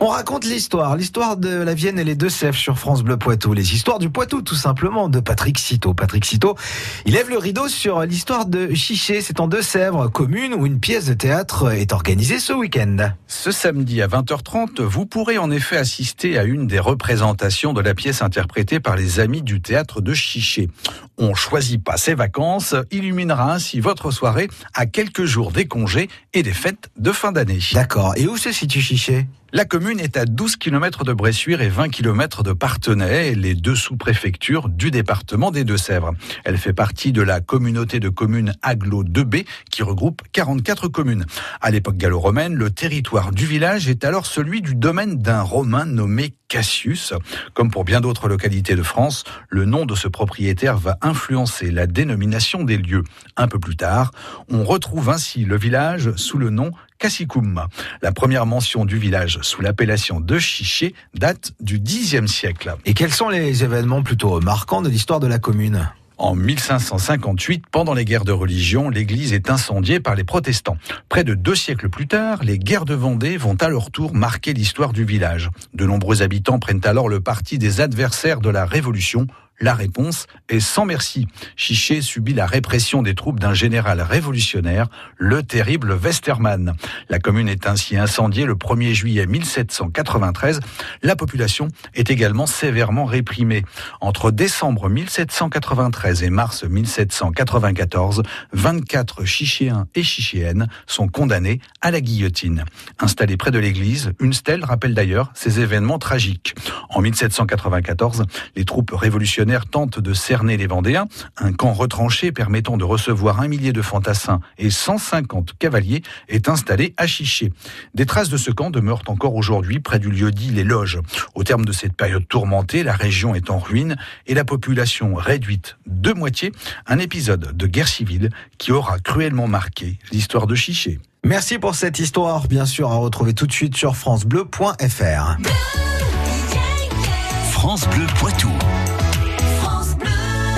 On raconte l'histoire, l'histoire de la Vienne et les deux Sèvres sur France Bleu Poitou, les histoires du Poitou tout simplement de Patrick Citeau. Patrick Citeau, il lève le rideau sur l'histoire de Chiché, c'est en Deux-Sèvres, commune où une pièce de théâtre est organisée ce week-end. Ce samedi à 20h30, vous pourrez en effet assister à une des représentations de la pièce interprétée par les amis du théâtre de Chiché. On choisit pas ses vacances, illuminera ainsi votre soirée à quelques jours des congés et des fêtes de fin d'année. D'accord, et où se situe Chiché la commune est à 12 km de Bressuire et 20 km de Partenay, les deux sous-préfectures du département des Deux-Sèvres. Elle fait partie de la communauté de communes Aglo 2B qui regroupe 44 communes. À l'époque gallo-romaine, le territoire du village est alors celui du domaine d'un Romain nommé Cassius. Comme pour bien d'autres localités de France, le nom de ce propriétaire va influencer la dénomination des lieux. Un peu plus tard, on retrouve ainsi le village sous le nom Cassicum. La première mention du village sous l'appellation de Chiché date du Xe siècle. Et quels sont les événements plutôt marquants de l'histoire de la commune? En 1558, pendant les guerres de religion, l'église est incendiée par les protestants. Près de deux siècles plus tard, les guerres de Vendée vont à leur tour marquer l'histoire du village. De nombreux habitants prennent alors le parti des adversaires de la Révolution la réponse est sans merci. Chiché subit la répression des troupes d'un général révolutionnaire, le terrible Westermann. La commune est ainsi incendiée le 1er juillet 1793. La population est également sévèrement réprimée. Entre décembre 1793 et mars 1794, 24 chichéens et chichéennes sont condamnés à la guillotine. Installée près de l'église, une stèle rappelle d'ailleurs ces événements tragiques. En 1794, les troupes révolutionnaires tente de cerner les Vendéens, un camp retranché permettant de recevoir un millier de fantassins et 150 cavaliers est installé à Chiché. Des traces de ce camp demeurent encore aujourd'hui près du lieu dit les Loges. Au terme de cette période tourmentée, la région est en ruine et la population réduite de moitié, un épisode de guerre civile qui aura cruellement marqué l'histoire de Chiché. Merci pour cette histoire, bien sûr, à retrouver tout de suite sur francebleu.fr. France Bleu Poitou.